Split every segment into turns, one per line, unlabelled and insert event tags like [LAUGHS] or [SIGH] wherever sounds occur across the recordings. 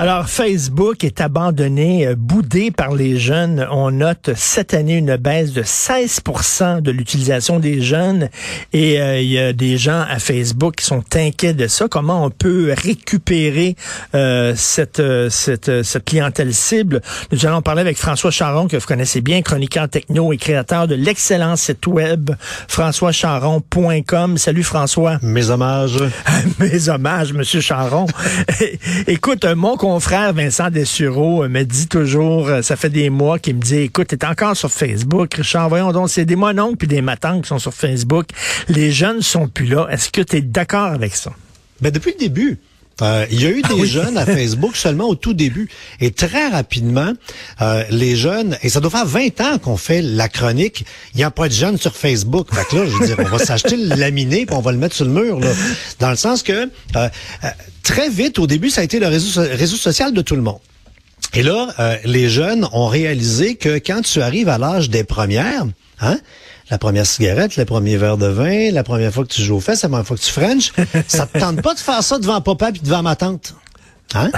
Alors, Facebook est abandonné, euh, boudé par les jeunes. On note cette année une baisse de 16% de l'utilisation des jeunes. Et euh, il y a des gens à Facebook qui sont inquiets de ça. Comment on peut récupérer euh, cette, cette, cette clientèle cible? Nous allons parler avec François Charon, que vous connaissez bien, chroniqueur techno et créateur de l'excellent site web françoischaron.com. Salut François.
Mes hommages. [LAUGHS]
Mes hommages, Monsieur Charon. [LAUGHS] Écoute, mon mon frère Vincent Dessureau euh, me dit toujours, euh, ça fait des mois qu'il me dit, écoute, t'es encore sur Facebook, Richard, voyons donc, c'est des mononcles puis des matants qui sont sur Facebook. Les jeunes sont plus là. Est-ce que tu es d'accord avec ça?
Ben, depuis le début. Euh, il y a eu des jeunes à Facebook [LAUGHS] seulement au tout début. Et très rapidement, les jeunes, et ça doit faire 20 ans qu'on fait la chronique, il n'y a pas de jeunes sur Facebook. Fait que là, je veux dire, on va s'acheter le laminé puis on va le mettre sur le mur. Là. Dans le sens que très vite, au début, ça a été le réseau, réseau social de tout le monde. Et là, euh, les jeunes ont réalisé que quand tu arrives à l'âge des premières, hein, la première cigarette, le premier verre de vin, la première fois que tu joues aux fesses, la première fois que tu french, [LAUGHS] ça te tente pas de faire ça devant papa puis devant ma tante? Hein?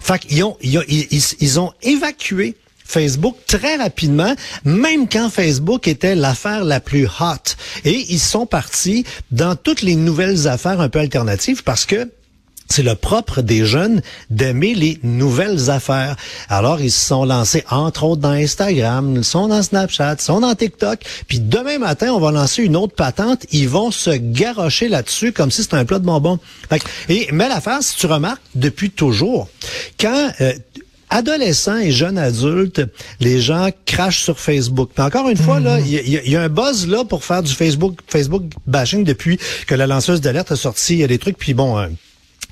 Fait qu'ils ont, ils, ils, ils ont évacué Facebook très rapidement, même quand Facebook était l'affaire la plus hot. Et ils sont partis dans toutes les nouvelles affaires un peu alternatives parce que c'est le propre des jeunes d'aimer les nouvelles affaires. Alors, ils se sont lancés, entre autres, dans Instagram, ils sont dans Snapchat, ils sont dans TikTok. Puis demain matin, on va lancer une autre patente. Ils vont se garrocher là-dessus comme si c'était un plat de bonbons. Et, mais l'affaire, si tu remarques, depuis toujours, quand... Euh, adolescents et jeunes adultes, les gens crachent sur Facebook. encore une fois, là, mhm. il y, a un buzz là pour faire du Facebook, Facebook bashing depuis que la lanceuse d'alerte a sorti il y a des trucs. Puis bon, euh,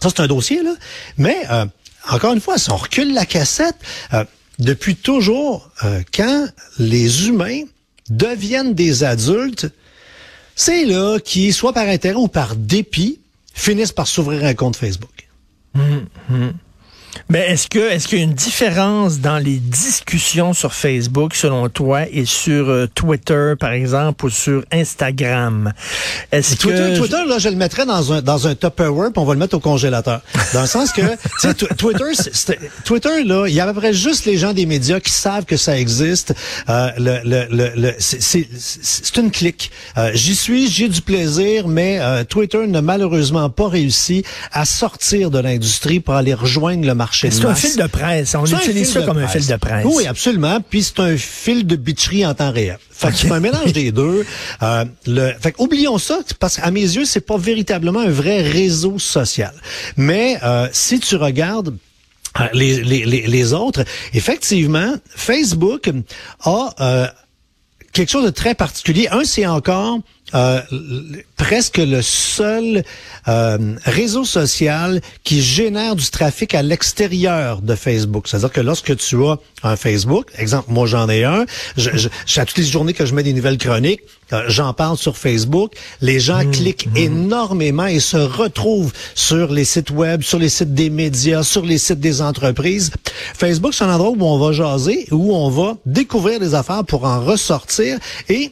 ça, c'est un dossier, là. Mais, euh, encore une fois, si on recule la cassette, euh, depuis toujours, euh, quand les humains deviennent des adultes, c'est là qui, soit par intérêt ou par dépit, finissent par s'ouvrir un compte Facebook.
Hum, hum. Mais est-ce que est-ce qu'il y a une différence dans les discussions sur Facebook selon toi et sur euh, Twitter par exemple ou sur Instagram?
Est-ce que Twitter là je le mettrais dans un dans un Tupperware puis on va le mettre au congélateur. Dans le sens que Twitter Twitter là, il y a à peu près juste les gens des médias qui savent que ça existe. Euh, le, le, le, c'est une clique. Euh, j'y suis, j'ai du plaisir, mais euh, Twitter n'a malheureusement pas réussi à sortir de l'industrie pour aller rejoindre le marché
c'est un fil de presse? On utilise ça comme un fil de presse.
Oui, absolument. Puis c'est un fil de bitcherie en temps réel. Fait que c'est un mélange [LAUGHS] des deux. Euh, le, fait oublions ça, parce qu'à mes yeux, c'est pas véritablement un vrai réseau social. Mais euh, si tu regardes euh, les, les, les, autres, effectivement, Facebook a euh, quelque chose de très particulier. Un, c'est encore euh, presque le seul euh, réseau social qui génère du trafic à l'extérieur de Facebook. C'est-à-dire que lorsque tu as un Facebook, exemple, moi j'en ai un, je, je, à toutes les journées que je mets des nouvelles chroniques, euh, j'en parle sur Facebook, les gens mmh, cliquent mmh. énormément et se retrouvent sur les sites web, sur les sites des médias, sur les sites des entreprises. Facebook, c'est un endroit où on va jaser, où on va découvrir des affaires pour en ressortir et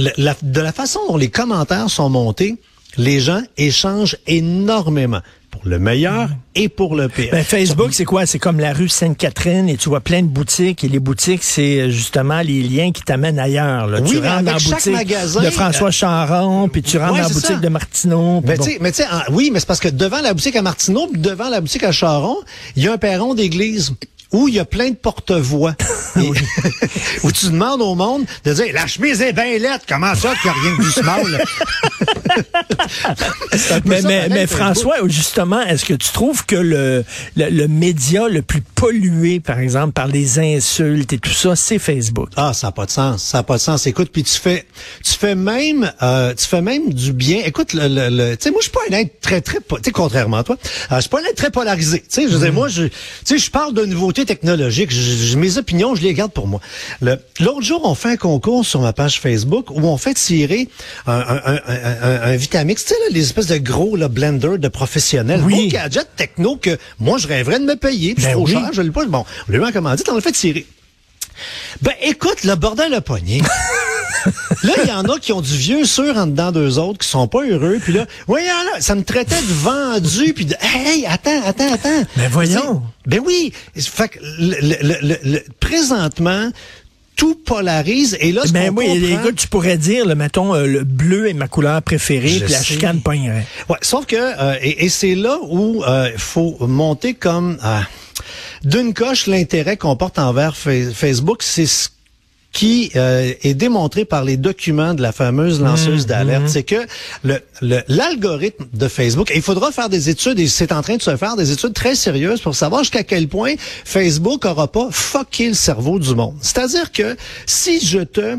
de la façon dont les commentaires sont montés, les gens échangent énormément pour le meilleur et pour le pire.
Ben, Facebook, c'est quoi? C'est comme la rue Sainte-Catherine et tu vois plein de boutiques et les boutiques, c'est euh, justement les liens qui t'amènent ailleurs. Là.
Oui,
tu rentres dans la boutique de François euh, Charon, puis tu rentres dans la boutique de Martineau.
Mais tu sais, oui, mais c'est parce que devant la boutique à Martineau, puis devant la boutique à Charon, il y a un perron d'église où il y a plein de porte-voix. [LAUGHS] [LAUGHS] où tu demandes au monde de dire La chemise est bien lettre, comment ça qu'il n'y a rien de small? [LAUGHS]
mais, mais, mais François, justement, est-ce que tu trouves que le, le, média le plus pollué, par exemple, par les insultes et tout ça, c'est Facebook?
Ah, ça n'a pas de sens. Ça n'a pas de sens. Écoute, puis tu fais tu fais même euh, tu fais même du bien. Écoute, le, le, tu sais, moi, je suis pas un être très, très, tu sais, contrairement à toi, euh, je suis pas un être très polarisé. Tu sais, je veux dire, mm. moi, je, tu sais, je parle de nouveautés côté technologique, je, mes opinions, je les garde pour moi. L'autre jour, on fait un concours sur ma page Facebook où on fait tirer un, un, un, un Vitamix, tu sais, les espèces de gros là, blender de professionnels, oui. gros gadget techno que moi, je rêverais de me payer. Puis ben trop cher, je l'ai pas. Bon, on l'a commandé, on le fait tirer. Ben écoute, le bordel a pogné. [LAUGHS] là, il y en a qui ont du vieux sûr en dedans d'eux autres, qui sont pas heureux. Puis là, voyons là, ça me traitait de vendu, puis de hey, attends, attends, attends.
Mais voyons.
Ben oui. Fait que le, présentement, tout polarise. Et là,
ben oui, les gars, tu pourrais dire, le mettons, euh, le bleu est ma couleur préférée, puis la chicane pognerait.
Ouais, sauf que, euh, et, c'est là où il euh, faut monter comme d'une coche l'intérêt qu'on porte envers Facebook, c'est ce qui euh, est démontré par les documents de la fameuse lanceuse mmh, d'alerte, mmh. c'est que le, l'algorithme de Facebook, et il faudra faire des études, et c'est en train de se faire des études très sérieuses pour savoir jusqu'à quel point Facebook aura pas fucké le cerveau du monde. C'est-à-dire que si je te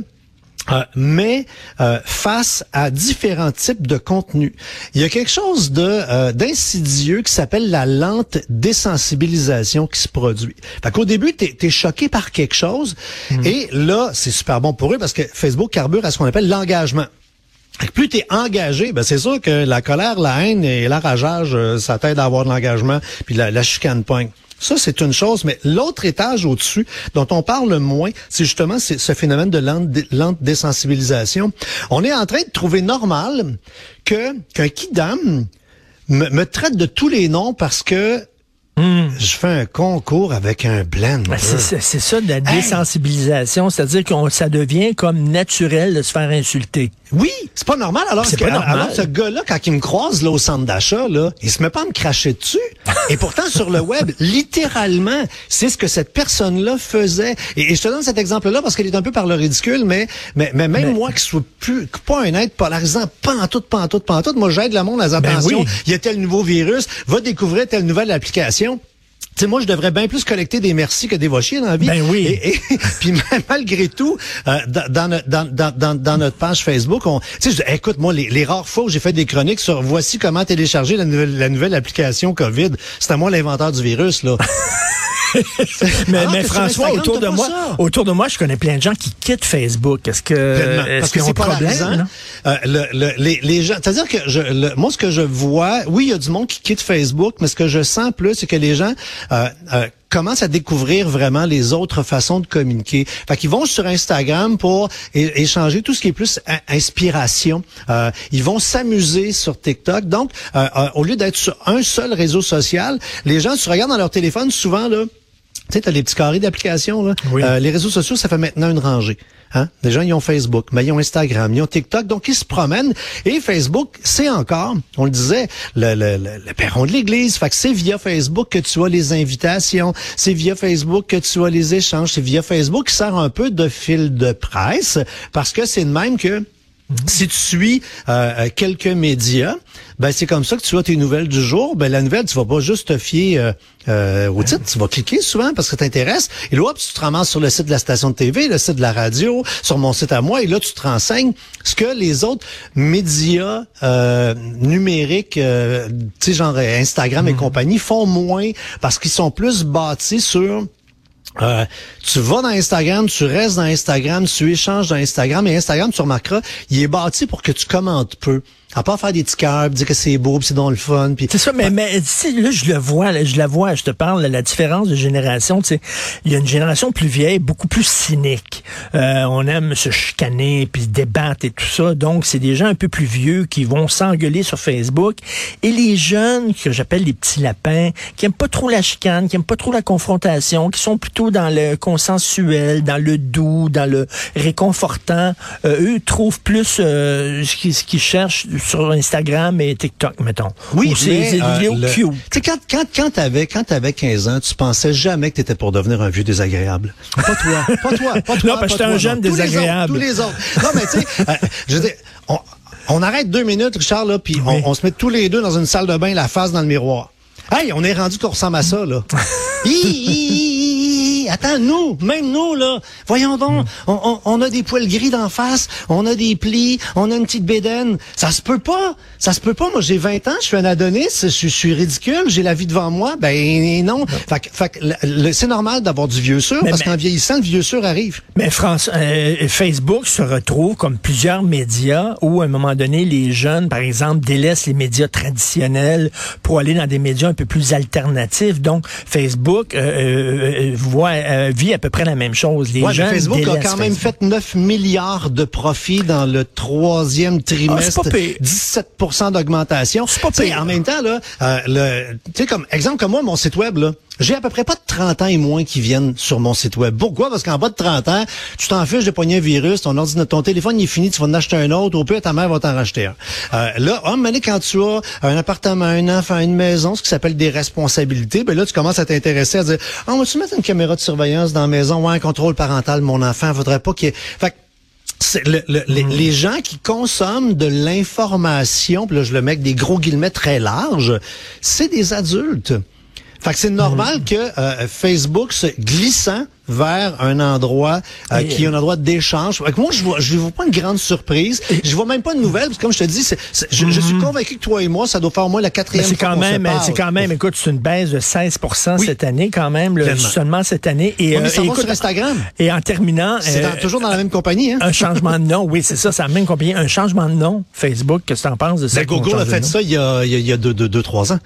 euh, mais euh, face à différents types de contenus. Il y a quelque chose de euh, d'insidieux qui s'appelle la lente désensibilisation qui se produit. Fait qu'au début, tu es, choqué par quelque chose hmm. et là, c'est super bon pour eux parce que Facebook carbure à ce qu'on appelle l'engagement. Plus tu es engagé, ben c'est sûr que la colère, la haine et l'enrageage, ça t'aide à avoir de l'engagement, puis la, la chicane pointe. Ça, c'est une chose, mais l'autre étage au-dessus, dont on parle moins, c'est justement ce phénomène de lente, désensibilisation. On est en train de trouver normal que qu'un kidam me, me traite de tous les noms parce que Hmm. Je fais un concours avec un blend. Ben,
c'est ça de la désensibilisation, c'est-à-dire que ça devient comme naturel de se faire insulter.
Oui, c'est pas normal. Alors, que, pas normal. alors ce gars-là, quand il me croise là, au centre d'achat, là, il se met pas à me cracher dessus. Et pourtant, sur le web, [LAUGHS] littéralement, c'est ce que cette personne-là faisait. Et, je te donne cet exemple-là parce qu'il est un peu par le ridicule, mais, mais, mais même moi qui suis plus, pas un être polarisant, pas en tout, pas en tout, pas en tout, moi j'aide le monde à ben attention, il y a tel nouveau virus, va découvrir telle nouvelle application. Sais, moi, je devrais bien plus collecter des merci que des vochiers dans la vie.
Ben oui.
Et, [LAUGHS] puis malgré tout, euh, dans, dans, dans, dans, notre page Facebook, on, tu sais, écoute, moi, les, les rares fois où j'ai fait des chroniques sur voici comment télécharger la nouvelle, la nouvelle application COVID, c'est à moi l'inventeur du virus, là. [LAUGHS] [LAUGHS]
mais, mais François, autour de moi, autour de moi, je connais plein de gens qui quittent Facebook. Est-ce que, est-ce qu'ils ont problème?
Euh, le, le, les, les gens, c'est-à-dire que je, moi, ce que je vois, oui, il y a du monde qui quitte Facebook, mais ce que je sens plus, c'est que les gens euh, euh, commencent à découvrir vraiment les autres façons de communiquer. Fait qu'ils vont sur Instagram pour échanger tout ce qui est plus inspiration. Euh, ils vont s'amuser sur TikTok. Donc, euh, euh, au lieu d'être sur un seul réseau social, les gens se regardent dans leur téléphone souvent là tu sais, as les petits carrés d'applications. Là. Euh, les réseaux sociaux, ça fait maintenant une rangée. Hein? Les gens, ils ont Facebook, mais ils ont Instagram, ils ont TikTok, donc ils se promènent. Et Facebook, c'est encore, on le disait, le, le, le, perron de l'Église. Fait que c'est via Facebook que tu as les invitations, c'est via Facebook que tu as les échanges, c'est via Facebook qui sert un peu de fil de presse, parce que c'est de même que si tu suis euh, euh, quelques médias, ben c'est comme ça que tu as tes nouvelles du jour. Ben la nouvelle, tu vas pas juste te fier euh, euh au titre, tu vas cliquer souvent parce que t'intéresse. Et là, tu te ramasses sur le site de la station de TV, le site de la radio, sur mon site à moi, et là, tu te renseignes ce que les autres médias numériques, tu sais, genre Instagram et mhm. compagnie, font moins parce qu'ils sont plus bâtis sur euh, tu vas dans Instagram, tu restes dans Instagram, tu échanges dans Instagram et Instagram, tu remarqueras, il est bâti pour que tu commentes peu. À part faire des petits cœurs, dire que c'est beau, c'est dans le fun.
C'est ça, mais, mais là, je le vois, là, je la vois, je te parle, la différence de génération, tu sais, il y a une génération plus vieille, beaucoup plus cynique. Euh, on aime se chicaner, puis débattre et tout ça. Donc, c'est des gens un peu plus vieux qui vont s'engueuler sur Facebook. Et les jeunes, que j'appelle les petits lapins, qui aiment pas trop la chicane, qui aiment pas trop la confrontation, qui sont plutôt dans le consensuel, dans le doux, dans le réconfortant, euh, eux trouvent plus euh, ce qu'ils cherchent sur Instagram et TikTok, mettons.
Oui, c'est des euh, vidéos cute. quand, quand, quand t'avais, quand t'avais 15 ans, tu pensais jamais que t'étais pour devenir un vieux désagréable. Pas toi, pas toi, pas [LAUGHS] toi.
Non, parce que j'étais un jeune désagréable.
Tous les autres. Non, mais tu sais, euh, je veux dire, on, on, arrête deux minutes, Richard, là, puis on, on se met tous les deux dans une salle de bain, la face dans le miroir. Hey, on est rendu qu'on ressemble à ça, là. [LAUGHS] attends, nous, même nous, là, voyons donc, on, on, a des poils gris d'en face, on a des plis, on a une petite bédaine. Ça se peut pas. Ça se peut pas. Moi, j'ai 20 ans, je suis un adonis, je, suis ridicule, j'ai la vie devant moi. Ben non. Fait, fait c'est normal d'avoir du vieux sûr, parce qu'en vieillissant, le vieux sûr arrive.
Mais France, euh, Facebook se retrouve comme plusieurs médias où, à un moment donné, les jeunes, par exemple, délaissent les médias traditionnels pour aller dans des médias un peu plus alternatifs. Donc, Facebook euh, euh, voit, vit à peu près la même chose. Les jeunes
Facebook a quand même fait 9 milliards de profits dans le troisième trimestre. Ah, 17% d'augmentation.
C'est pas pire.
En même temps, là, le, tu sais, comme exemple comme moi, mon site web, là, j'ai à peu près pas de 30 ans et moins qui viennent sur mon site web. Pourquoi? Parce qu'en bas de 30 ans, tu t'en fiches de pogner un virus, ton ordinateur, ton téléphone il est fini, tu vas en acheter un autre, au pire ta mère va t'en racheter un. Euh, là, oh, mais quand tu as un appartement, un enfant, une maison, ce qui s'appelle des responsabilités, ben là, tu commences à t'intéresser à dire, oh, on va-tu mettre une caméra de surveillance dans la maison, ouais, un contrôle parental, mon enfant, faudrait pas qu'il y ait... Fait le, les, hmm. les, gens qui consomment de l'information, là je le mets avec des gros guillemets très larges, c'est des adultes. Fait que c'est normal mm. que euh, Facebook se glissant vers un endroit euh, qui est un endroit d'échange. Moi, je vois, je vois pas une grande surprise. Je vois même pas de nouvelles, parce que comme je te dis, je, je, suis mm-hmm. convaincu que toi et moi, ça doit faire au moins la quatrième
c'est quand même, C'est quand même, écoute, c'est une baisse de 16% cette année, quand même, seulement cette année.
Et, mais ça euh, sur Instagram.
Et en terminant...
C'est toujours dans la même compagnie, hein?
Un changement de nom, oui, c'est ça, c'est la même compagnie. Un changement de nom, Facebook, qu'est-ce que tu en penses de ça?
Ben, Google a fait ça il y a, il y a deux, deux, deux trois ans.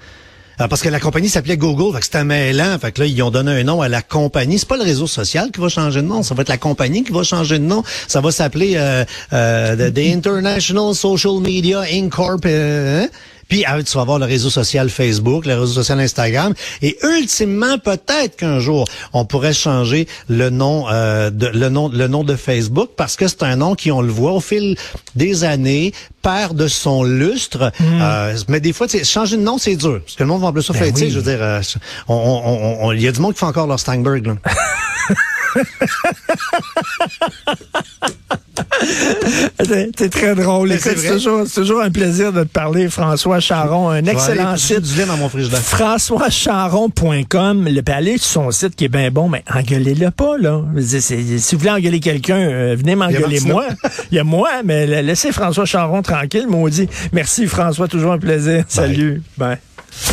Euh, parce que la compagnie s'appelait Google, fait que c'était mêlant, fait que là ils ont donné un nom à la compagnie. C'est pas le réseau social qui va changer de nom, ça va être la compagnie qui va changer de nom. Ça va s'appeler euh, euh, the, International Social Media Incorp. Euh, hein? Puis ah, tu vas avoir le réseau social Facebook, le réseau social Instagram, et ultimement peut-être qu'un jour on pourrait changer le nom, euh, de, le nom, le nom de Facebook parce que c'est un nom qui on le voit au fil des années perd de son lustre. Hmm. Euh, mais des fois, changer de nom c'est dur parce que le monde va appeler ça ben Je veux dire, euh, il on, on, y a du monde qui fait encore leur Steinberg. Là. [LAUGHS]
C'est très drôle. C'est toujours, toujours, un plaisir de te parler, François Charon. Un excellent site. FrançoisCharon.com. Le aller sur son site qui est bien bon, mais engueulez-le pas, là. Si vous voulez engueuler quelqu'un, euh, venez m'engueuler moi. Il y a moi, mais laissez François Charon tranquille, maudit. Merci, François. Toujours un plaisir. Salut. Bye.